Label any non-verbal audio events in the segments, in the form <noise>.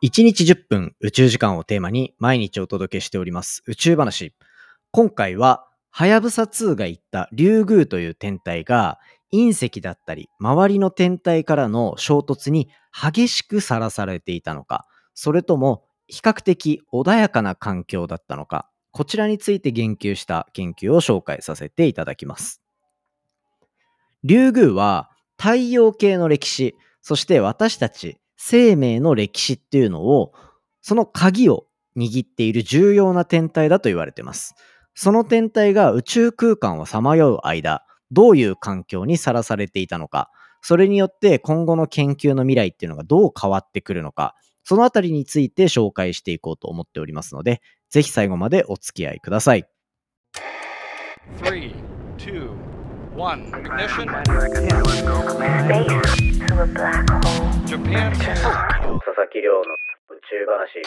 1日10分宇宙時間をテーマに毎日お届けしております宇宙話。今回は、はやぶさ2が言ったリュウグウという天体が隕石だったり周りの天体からの衝突に激しくさらされていたのか、それとも比較的穏やかな環境だったのか、こちらについて言及した研究を紹介させていただきます。リュウグウは太陽系の歴史、そして私たち生命の歴史っていうのを、その鍵を握っている重要な天体だと言われています。その天体が宇宙空間をさまよう間、どういう環境にさらされていたのか、それによって今後の研究の未来っていうのがどう変わってくるのか、そのあたりについて紹介していこうと思っておりますので、ぜひ最後までお付き合いください。3 2 One, ignition. Space to a black hole. Japan. 佐々木亮の宇宙話。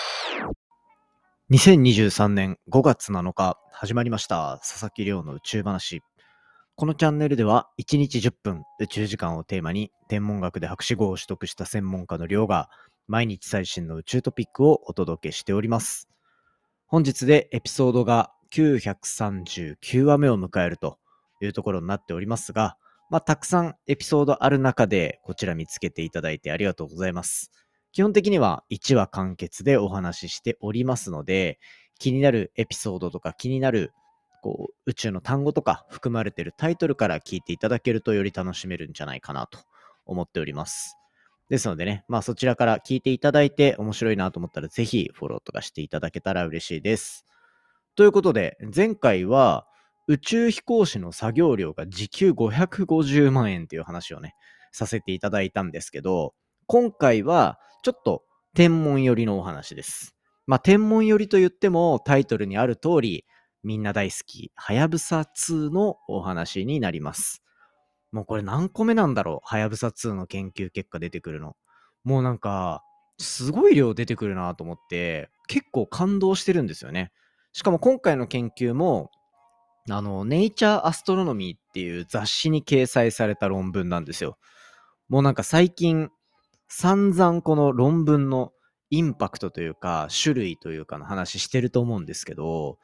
2023年5月7日始まりました佐々木亮の宇宙話。このチャンネルでは1日10分宇宙時間をテーマに天文学で博士号を取得した専門家の亮が毎日最新の宇宙トピックをお届けしております。本日でエピソードが939話目を迎えるというところになっておりますが、まあ、たくさんエピソードある中で、こちら見つけていただいてありがとうございます。基本的には1話完結でお話ししておりますので、気になるエピソードとか気になるこう宇宙の単語とか含まれているタイトルから聞いていただけるとより楽しめるんじゃないかなと思っております。ですのでね、まあそちらから聞いていただいて面白いなと思ったらぜひフォローとかしていただけたら嬉しいです。ということで、前回は宇宙飛行士の作業料が時給550万円っていう話をね、させていただいたんですけど、今回はちょっと天文寄りのお話です。まあ天文寄りと言ってもタイトルにある通り、みんな大好き、はやぶさ2のお話になります。もうこれ何個目なんだろう？はやぶさ2の研究結果出てくるの。もうなんか、すごい量出てくるなと思って、結構感動してるんですよね。しかも今回の研究もあの、ネイチャーアストロノミーっていう雑誌に掲載された論文なんですよ。もうなんか最近、散々この論文のインパクトというか、種類というかの話してると思うんですけど、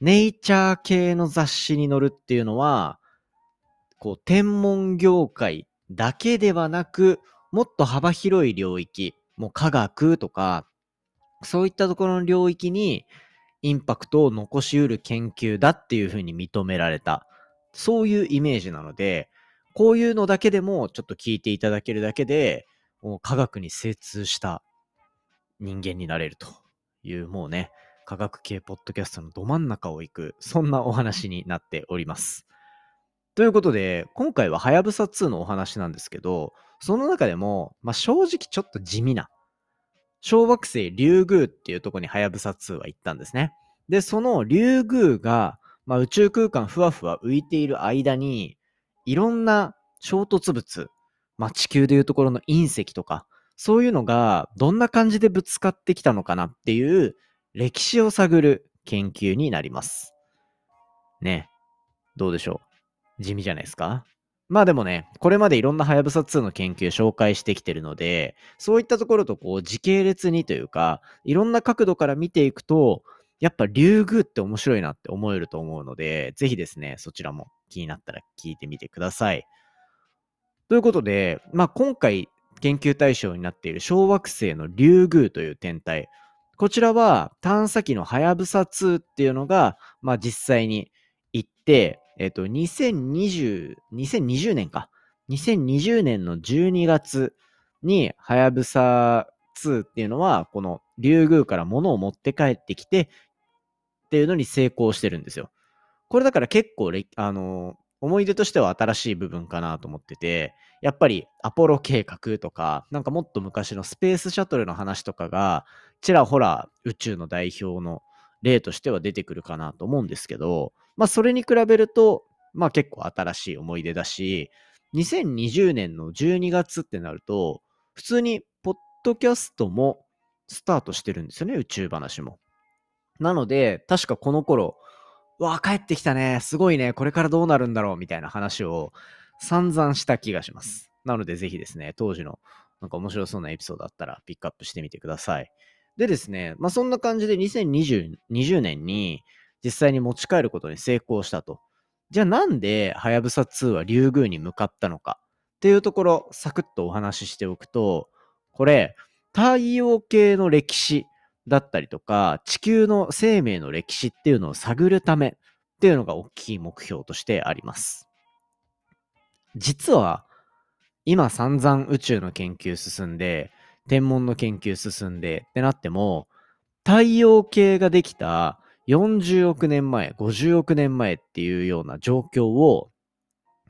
ネイチャー系の雑誌に載るっていうのは、こう、天文業界だけではなく、もっと幅広い領域、もう科学とか、そういったところの領域にインパクトを残しうる研究だっていうふうに認められた。そういうイメージなので、こういうのだけでもちょっと聞いていただけるだけで、もう科学に精通した人間になれるという、もうね、科学系ポッドキャストのど真ん中を行く、そんなお話になっております。ということで、今回ははやぶさ2のお話なんですけど、その中でも、まあ、正直ちょっと地味な小惑星リュウグウっていうとこにはやぶさ2は行ったんですね。で、そのリュウグウが、まあ、宇宙空間ふわふわ浮いている間に、いろんな衝突物、まあ、地球でいうところの隕石とか、そういうのがどんな感じでぶつかってきたのかなっていう歴史を探る研究になります。ね。どうでしょう？地味じゃないですか？まあでもね、これまでいろんなはやぶさ2の研究紹介してきてるので、そういったところとこう時系列にというか、いろんな角度から見ていくと、やっぱ竜宮って面白いなって思えると思うので、ぜひですね、そちらも気になったら聞いてみてください。ということで、まあ今回研究対象になっている小惑星の竜宮という天体、こちらは探査機のはやぶさ2っていうのが、まあ実際に行って、えっ、と、2020、2020年か。2020年の12月に、はやぶさ2っていうのは、このリュウグウから物を持って帰ってきてっていうのに成功してるんですよ。これだから結構、あの、思い出としては新しい部分かなと思ってて、やっぱりアポロ計画とか、なんかもっと昔のスペースシャトルの話とかが、ちらほら宇宙の代表の例としては出てくるかなと思うんですけど、まあそれに比べると、まあ結構新しい思い出だし、2020年の12月ってなると、普通にポッドキャストもスタートしてるんですよね、宇宙話も。なので、確かこの頃、わあ、帰ってきたね、すごいね、これからどうなるんだろうみたいな話を散々した気がします。なので、ぜひですね、当時のなんか面白そうなエピソードあったらピックアップしてみてください。でですね、まあそんな感じで2020 20年に実際に持ち帰ることに成功したと。じゃあなんではやぶさ2はリュウグウに向かったのかっていうところ、サクッとお話ししておくと、これ、太陽系の歴史だったりとか、地球の生命の歴史っていうのを探るためっていうのが大きい目標としてあります。実は、今散々宇宙の研究進んで、天文の研究進んでってなっても、太陽系ができた40億年前、50億年前っていうような状況を、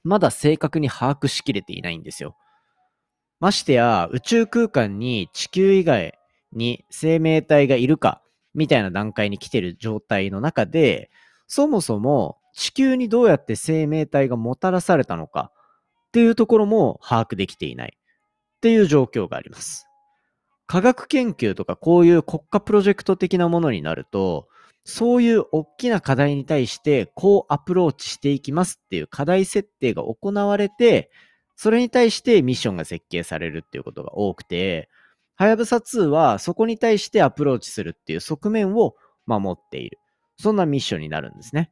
まだ正確に把握しきれていないんですよ。ましてや、宇宙空間に地球以外に生命体がいるか、みたいな段階に来てる状態の中で、そもそも地球にどうやって生命体がもたらされたのかっていうところも把握できていないっていう状況があります。科学研究とかこういう国家プロジェクト的なものになると、そういう大きな課題に対してこうアプローチしていきますっていう課題設定が行われて、それに対してミッションが設計されるっていうことが多くて、はやぶさ2はそこに対してアプローチするっていう側面を守っている。そんなミッションになるんですね。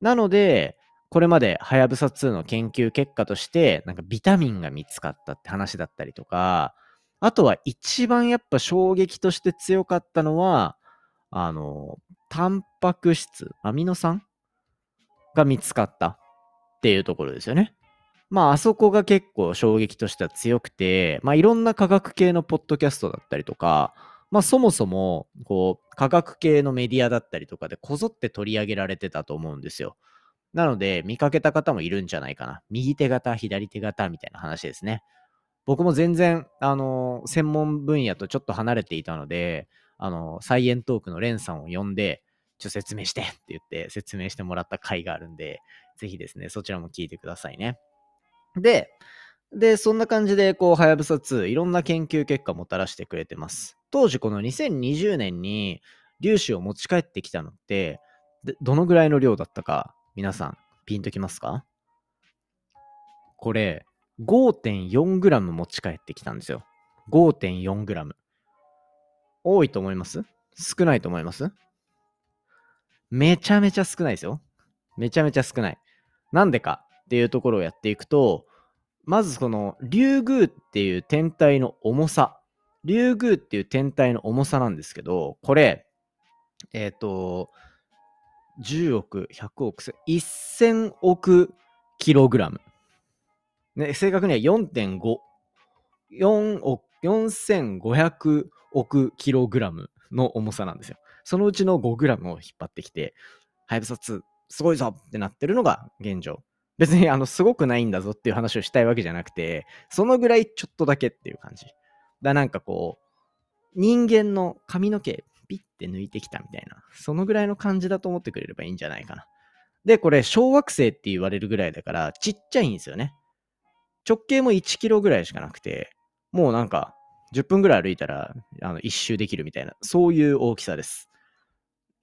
なので、これまではやぶさ2の研究結果として、なんかビタミンが見つかったって話だったりとか、あとは一番やっぱ衝撃として強かったのは、あの、タンパク質、アミノ酸が見つかったっていうところですよね。まあ、あそこが結構衝撃としては強くて、まあ、いろんな科学系のポッドキャストだったりとか、まあ、そもそも、こう、科学系のメディアだったりとかでこぞって取り上げられてたと思うんですよ。なので、見かけた方もいるんじゃないかな。右手型、左手型みたいな話ですね。僕も全然、あの、専門分野とちょっと離れていたので、あの、サイエントークのレンさんを呼んで、ちょ、説明してって言って説明してもらった回があるんで、ぜひですね、そちらも聞いてくださいね。で、で、そんな感じで、こう、はやぶさ2、いろんな研究結果もたらしてくれてます。当時、この2020年に粒子を持ち帰ってきたのって、どのぐらいの量だったか、皆さん、ピンときますか？これ、5.4g 持ち帰ってきたんですよ。5.4g。多いと思います？少ないと思います？めちゃめちゃ少ないですよ。めちゃめちゃ少ない。なんでかっていうところをやっていくと、まずこのリュウグウっていう天体の重さ。リュウグウっていう天体の重さなんですけど、これ、えっ、ー、と、10億、100億、1000億キログラム。ね、正確には4.5、4億、4500億キログラムの重さなんですよ。そのうちの5グラムを引っ張ってきて、はやぶさ2、すごいぞってなってるのが現状。別にあの、すごくないんだぞっていう話をしたいわけじゃなくて、そのぐらいちょっとだけっていう感じ。だなんかこう、人間の髪の毛ピッて抜いてきたみたいな、そのぐらいの感じだと思ってくれればいいんじゃないかな。で、これ、小惑星って言われるぐらいだから、ちっちゃいんですよね。直径も1キロぐらいしかなくて、もうなんか、10分ぐらい歩いたら、あの、一周できるみたいな、そういう大きさです。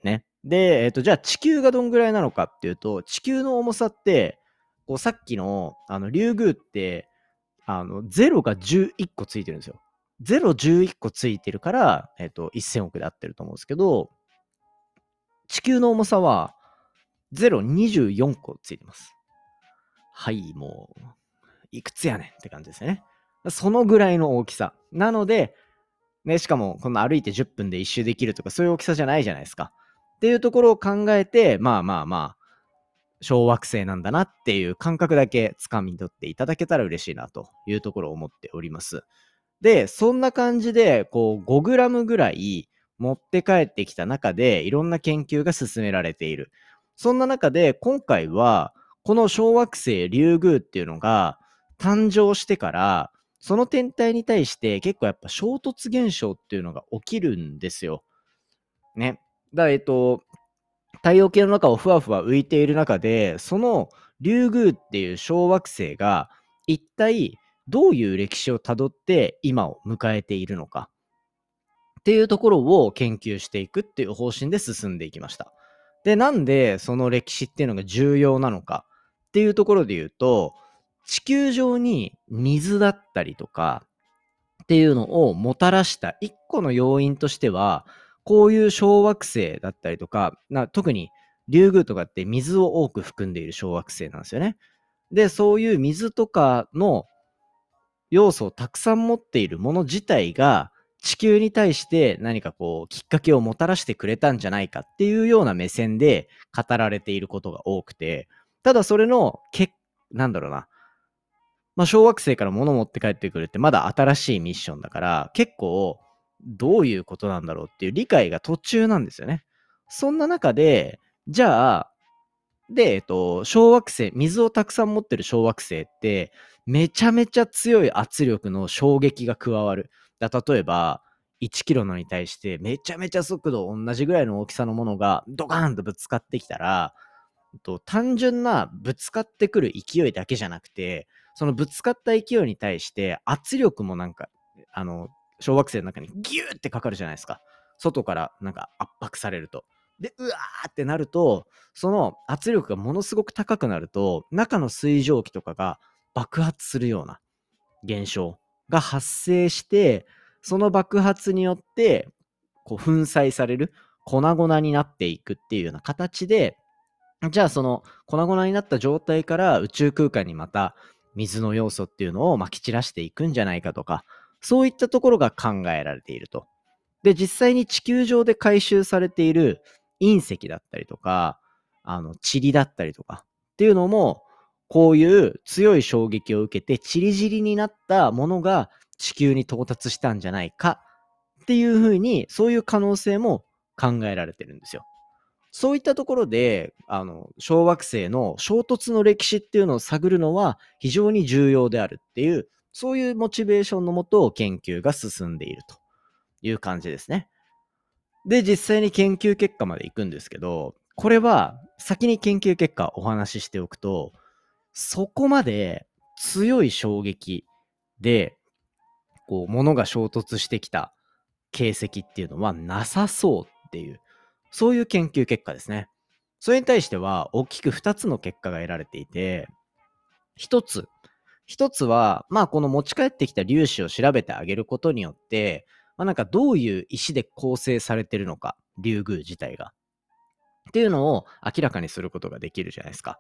ね。で、えっ、と、じゃあ地球がどんぐらいなのかっていうと、地球の重さって、こう、さっきの、あの、リュウグウって、あの、0が11個ついてるんですよ。0、11個ついてるから、えっ、と、1000億で合ってると思うんですけど、地球の重さは、0、24個ついてます。はい、もう、いくつやねんって感じですよね。そのぐらいの大きさ。なので、ね、しかも、この歩いて10分で一周できるとか、そういう大きさじゃないじゃないですか。っていうところを考えて、まあまあまあ、小惑星なんだなっていう感覚だけ掴み取っていただけたら嬉しいなというところを思っております。で、そんな感じで、こう、5グラムぐらい持って帰ってきた中で、いろんな研究が進められている。そんな中で、今回は、この小惑星リュウグウっていうのが、誕生してから、その天体に対して結構やっぱ衝突現象っていうのが起きるんですよ。ね。だからえっと、太陽系の中をふわふわ浮いている中で、そのリュウグウっていう小惑星が一体どういう歴史をたどって今を迎えているのかっていうところを研究していくっていう方針で進んでいきました。で、なんでその歴史っていうのが重要なのかっていうところで言うと、地球上に水だったりとかっていうのをもたらした一個の要因としては、こういう小惑星だったりとか、な特にリュウグウとかって水を多く含んでいる小惑星なんですよね。で、そういう水とかの要素をたくさん持っているもの自体が地球に対して何かこうきっかけをもたらしてくれたんじゃないかっていうような目線で語られていることが多くて、ただそれのけ、なんだろうな、まあ、小惑星から物持って帰ってくるってまだ新しいミッションだから、結構どういうことなんだろうっていう理解が途中なんですよね。そんな中で、じゃあ、で、えっと、小惑星、水をたくさん持ってる小惑星って、めちゃめちゃ強い圧力の衝撃が加わる。だ例えば、1キロのに対してめちゃめちゃ速度同じぐらいの大きさのものがドカーンとぶつかってきたら、と単純なぶつかってくる勢いだけじゃなくて、そのぶつかった勢いに対して圧力もなんか、あの、小惑星の中にギューってかかるじゃないですか。外からなんか圧迫されると。で、うわーってなると、その圧力がものすごく高くなると、中の水蒸気とかが爆発するような現象が発生して、その爆発によって、こう粉砕される、粉々になっていくっていうような形で、じゃあその粉々になった状態から宇宙空間にまた水の要素っていうのをまき散らしていくんじゃないかとか、そういったところが考えられていると。で、実際に地球上で回収されている隕石だったりとか、あの、塵だったりとかっていうのも、こういう強い衝撃を受けて、チリチリになったものが地球に到達したんじゃないかっていうふうに、そういう可能性も考えられてるんですよ。そういったところで、あの、小惑星の衝突の歴史っていうのを探るのは非常に重要であるっていう、そういうモチベーションのもと研究が進んでいるという感じですね。で、実際に研究結果まで行くんですけど、これは先に研究結果お話ししておくと、そこまで強い衝撃で、こう、物が衝突してきた形跡っていうのはなさそうっていう、そういう研究結果ですね。それに対しては大きく2つの結果が得られていて、1つ、1つは、まあこの持ち帰ってきた粒子を調べてあげることによって、まあ、なんかどういう石で構成されてるのか、竜宮自体が。っていうのを明らかにすることができるじゃないですか。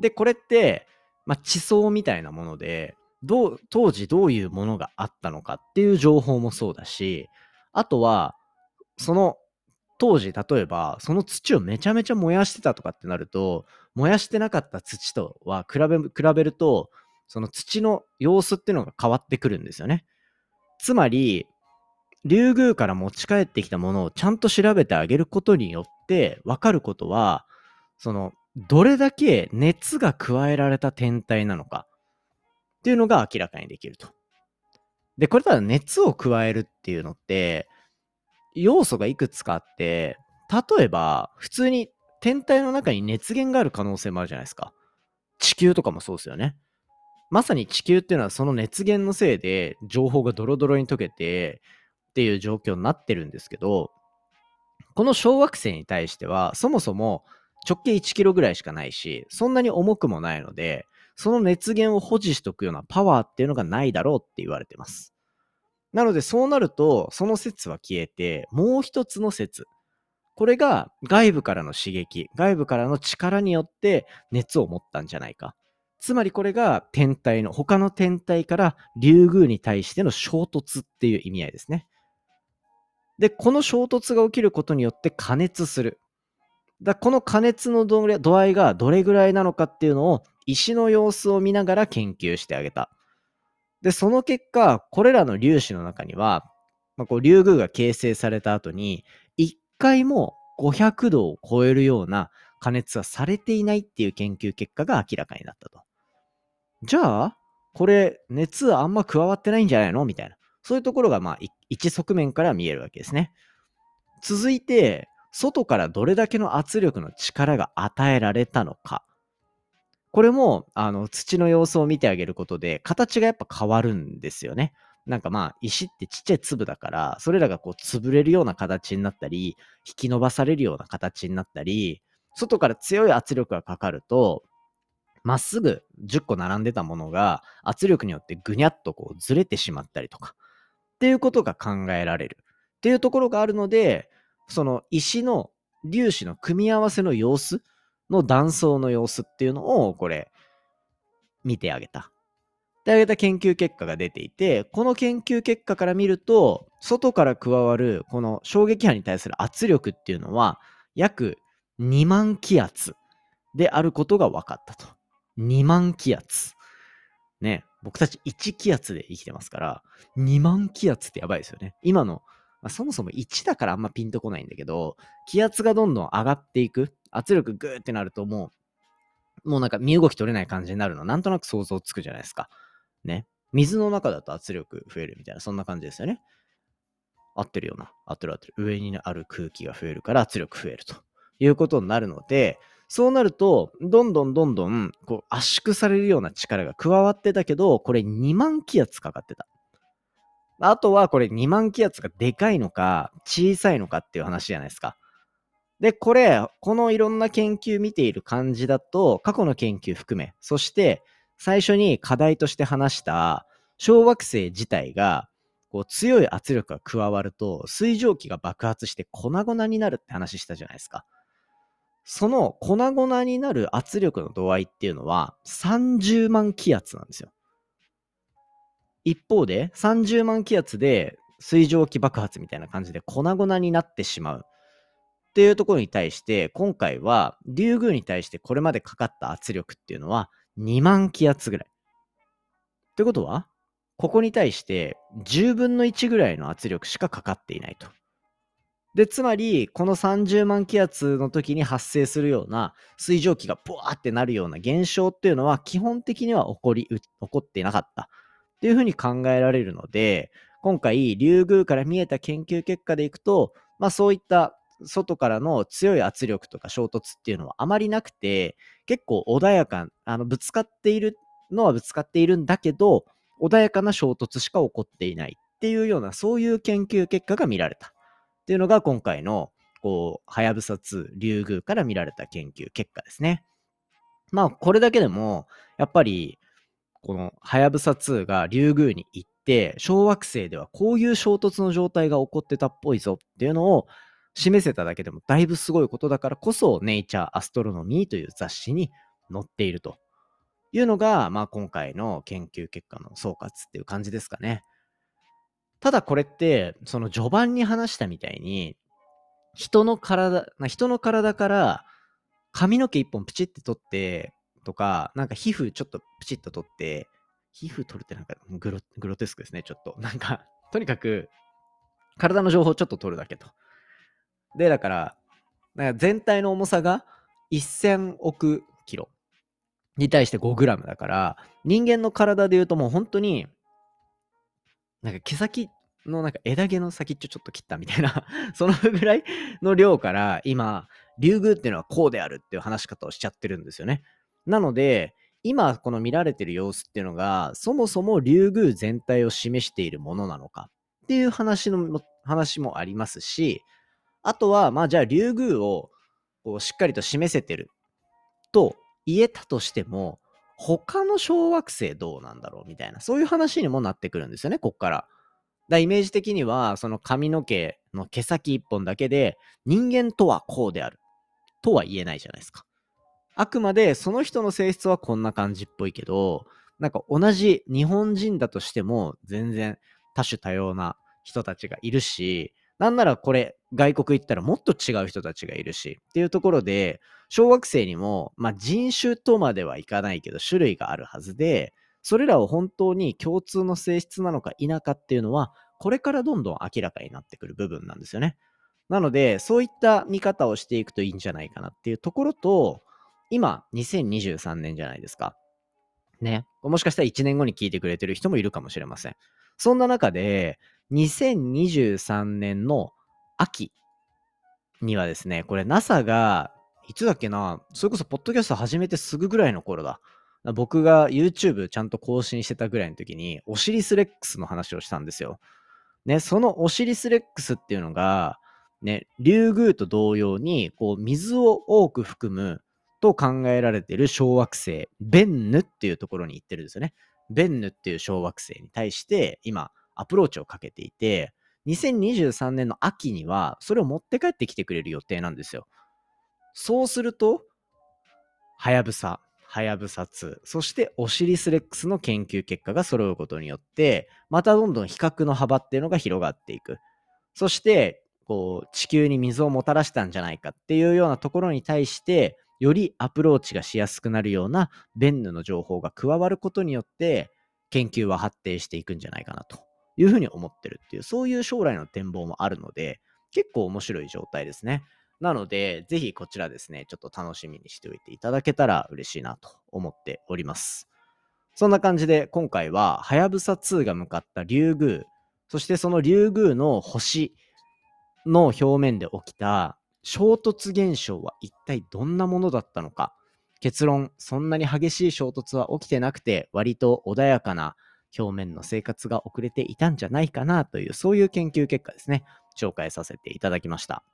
で、これって、まあ、地層みたいなもので、どう、当時どういうものがあったのかっていう情報もそうだし、あとは、その当時、例えば、その土をめちゃめちゃ燃やしてたとかってなると、燃やしてなかった土とは比べ、比べると、その土の様子っていうのが変わってくるんですよね。つまり、竜宮から持ち帰ってきたものをちゃんと調べてあげることによって分かることは、その、どれだけ熱が加えられた天体なのかっていうのが明らかにできると。で、これただ熱を加えるっていうのって、要素がいくつかあって、例えば、普通に天体の中に熱源がある可能性もあるじゃないですか。地球とかもそうですよね。まさに地球っていうのはその熱源のせいで情報がドロドロに溶けて、っていう状況になってるんですけど、この小惑星に対しては、そもそも直径1キロぐらいしかないし、そんなに重くもないので、その熱源を保持しとくようなパワーっていうのがないだろうって言われてます。なのでそうなると、その説は消えて、もう一つの説。これが外部からの刺激、外部からの力によって熱を持ったんじゃないか。つまりこれが天体の、他の天体から竜宮に対しての衝突っていう意味合いですね。で、この衝突が起きることによって加熱する。だこの加熱の度合いがどれぐらいなのかっていうのを石の様子を見ながら研究してあげた。で、その結果、これらの粒子の中には、まあ、こう竜宮が形成された後に、一回も500度を超えるような加熱はされていないっていう研究結果が明らかになったと。じゃあ、これ熱あんま加わってないんじゃないの？みたいな。そういうところが、まあ、一側面から見えるわけですね。続いて、外からどれだけの圧力の力が与えられたのか。これも、あの、土の様子を見てあげることで、形がやっぱ変わるんですよね。なんかまあ、石ってちっちゃい粒だから、それらがこう、潰れるような形になったり、引き伸ばされるような形になったり、外から強い圧力がかかると、まっすぐ10個並んでたものが圧力によってぐにゃっとこうずれてしまったりとか、っていうことが考えられるっていうところがあるので、その石の粒子の組み合わせの様子の断層の様子っていうのをこれ見てあげた。であげた研究結果が出ていて、この研究結果から見ると、外から加わるこの衝撃波に対する圧力っていうのは約2万気圧であることが分かったと。2万気圧。ね、僕たち1気圧で生きてますから、2万気圧ってやばいですよね。今の、まあ、そもそも1だからあんまピンとこないんだけど、気圧がどんどん上がっていく。圧力グーってなるともう、もうなんか身動き取れない感じになるの、なんとなく想像つくじゃないですか。ね。水の中だと圧力増えるみたいな、そんな感じですよね。合ってるよな。合ってる合ってる。上にある空気が増えるから圧力増えるということになるので、そうなると、どんどんどんどん、こう、圧縮されるような力が加わってたけど、これ2万気圧かかってた。あとは、これ2万気圧がでかいのか、小さいのかっていう話じゃないですか。で、これ、このいろんな研究見ている感じだと、過去の研究含め、そして最初に課題として話した小惑星自体がこう強い圧力が加わると水蒸気が爆発して粉々になるって話したじゃないですか。その粉々になる圧力の度合いっていうのは30万気圧なんですよ。一方で30万気圧で水蒸気爆発みたいな感じで粉々になってしまうっていうところに対して今回はリュウグウに対してこれまでかかった圧力っていうのは2万気圧ぐらい。ってことは、ここに対して10分の1ぐらいの圧力しかかかっていないと。で、つまり、この30万気圧の時に発生するような水蒸気がブワーってなるような現象っていうのは基本的には起こり、起こってなかったっていうふうに考えられるので、今回、リュウグウから見えた研究結果でいくと、まあそういった外からの強い圧力とか衝突っていうのはあまりなくて、結構穏やか、あの、ぶつかっているのはぶつかっているんだけど、穏やかな衝突しか起こっていないっていうような、そういう研究結果が見られた。っていうのが今回の、こう、はやぶさ2、リュウグウから見られた研究結果ですね。まあ、これだけでも、やっぱり、このはやぶさ2がリュウグウに行って、小惑星ではこういう衝突の状態が起こってたっぽいぞっていうのを示せただけでもだいぶすごいことだからこそ、ネイチャー・アストロノミーという雑誌に載っているというのが、まあ今回の研究結果の総括っていう感じですかね。ただこれって、その序盤に話したみたいに、人の体、人の体から髪の毛一本プチって取って、とか、なんか皮膚ちょっとプチッと取って、皮膚取るってなんかグログロテスクですね、ちょっと。なんか、とにかく、体の情報をちょっと取るだけと。で、だから、から全体の重さが1000億キロに対して5グラムだから、人間の体で言うともう本当に、なんか毛先のなんか枝毛の先っちょちょっと切ったみたいな <laughs> そのぐらいの量から今、竜宮っていうのはこうであるっていう話し方をしちゃってるんですよね。なので、今この見られてる様子っていうのが、そもそも竜宮全体を示しているものなのかっていう話の話もありますし、あとは、まあじゃあ、竜宮をこうしっかりと示せてると言えたとしても、他の小惑星どうなんだろうみたいな、そういう話にもなってくるんですよね、こっから。だイメージ的には、その髪の毛の毛先一本だけで、人間とはこうである。とは言えないじゃないですか。あくまでその人の性質はこんな感じっぽいけど、なんか同じ日本人だとしても全然多種多様な人たちがいるし、なんならこれ、外国行ったらもっと違う人たちがいるし、っていうところで、小学生にも、まあ、人種とまではいかないけど、種類があるはずで、それらを本当に共通の性質なのか否かっていうのは、これからどんどん明らかになってくる部分なんですよね。なので、そういった見方をしていくといいんじゃないかなっていうところと、今、2023年じゃないですか。ね。もしかしたら1年後に聞いてくれてる人もいるかもしれません。そんな中で、2023年の秋にはですね、これ NASA が、いつだっけな、それこそポッドキャスト始めてすぐぐらいの頃だ。僕が YouTube ちゃんと更新してたぐらいの時に、オシリスレックスの話をしたんですよ。ね、そのオシリスレックスっていうのが、ね、リュウグウと同様に、こう、水を多く含むと考えられている小惑星、ベンヌっていうところに行ってるんですよね。ベンヌっていう小惑星に対して、今、アプローチをかけていて、2023年の秋にはそれを持って帰ってきてくれる予定なんですよ。そうすると、はやぶさ、はやぶさ2、そしてオシリスレックスの研究結果が揃うことによって、またどんどん比較の幅っていうのが広がっていく。そして、こう、地球に水をもたらしたんじゃないかっていうようなところに対して、よりアプローチがしやすくなるようなベンヌの情報が加わることによって、研究は発展していくんじゃないかなというふうに思ってるっていう、そういう将来の展望もあるので、結構面白い状態ですね。なので、ぜひこちらですね、ちょっと楽しみにしておいていただけたら嬉しいなと思っております。そんな感じで、今回は、はやぶさ2が向かったリュウグウ、そしてそのリュウグウの星の表面で起きた衝突現象は一体どんなものだったのか。結論、そんなに激しい衝突は起きてなくて、割と穏やかな表面の生活が遅れていたんじゃないかなという、そういう研究結果ですね、紹介させていただきました。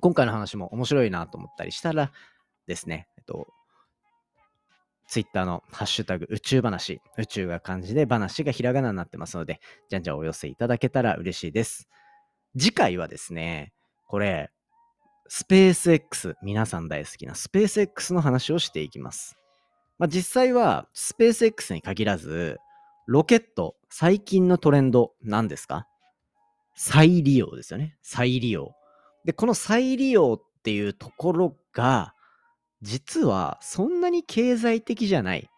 今回の話も面白いなと思ったりしたらですね、えっと、ツイッターのハッシュタグ宇宙話、宇宙が漢字で話がひらがなになってますので、じゃんじゃんお寄せいただけたら嬉しいです。次回はですね、これ、スペース X、皆さん大好きなスペース X の話をしていきます。まあ、実際はスペース X に限らず、ロケット、最近のトレンド何ですか？再利用ですよね。再利用。で、この再利用っていうところが、実はそんなに経済的じゃない。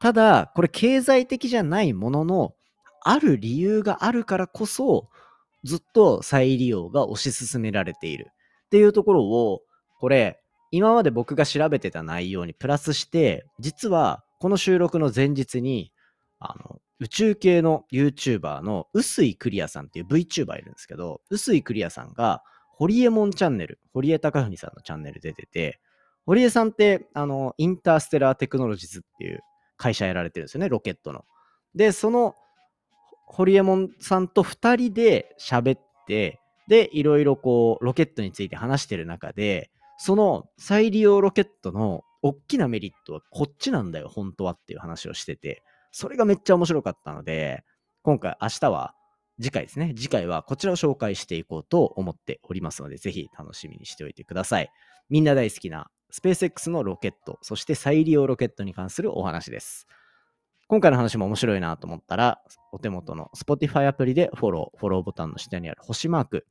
ただ、これ経済的じゃないものの、ある理由があるからこそ、ずっと再利用が推し進められているっていうところを、これ、今まで僕が調べてた内容にプラスして、実はこの収録の前日に、あの、宇宙系の YouTuber の臼井クリアさんっていう VTuber いるんですけど、臼井クリアさんが、ホリエモンチャンネル、堀江貴文さんのチャンネル出てて、堀江さんって、あの、インターステラーテクノロジーズっていう会社やられてるんですよね、ロケットの。で、その、ホリエモンさんと2人で喋って、で、いろいろこう、ロケットについて話してる中で、その再利用ロケットの大きなメリットはこっちなんだよ、本当はっていう話をしてて、それがめっちゃ面白かったので、今回、明日は次回ですね。次回はこちらを紹介していこうと思っておりますので、ぜひ楽しみにしておいてください。みんな大好きなスペース X のロケット、そして再利用ロケットに関するお話です。今回の話も面白いなと思ったら、お手元の Spotify アプリでフォロー、フォローボタンの下にある星マーク、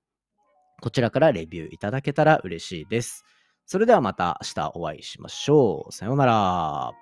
こちらからレビューいただけたら嬉しいです。それではまた明日お会いしましょう。さようなら。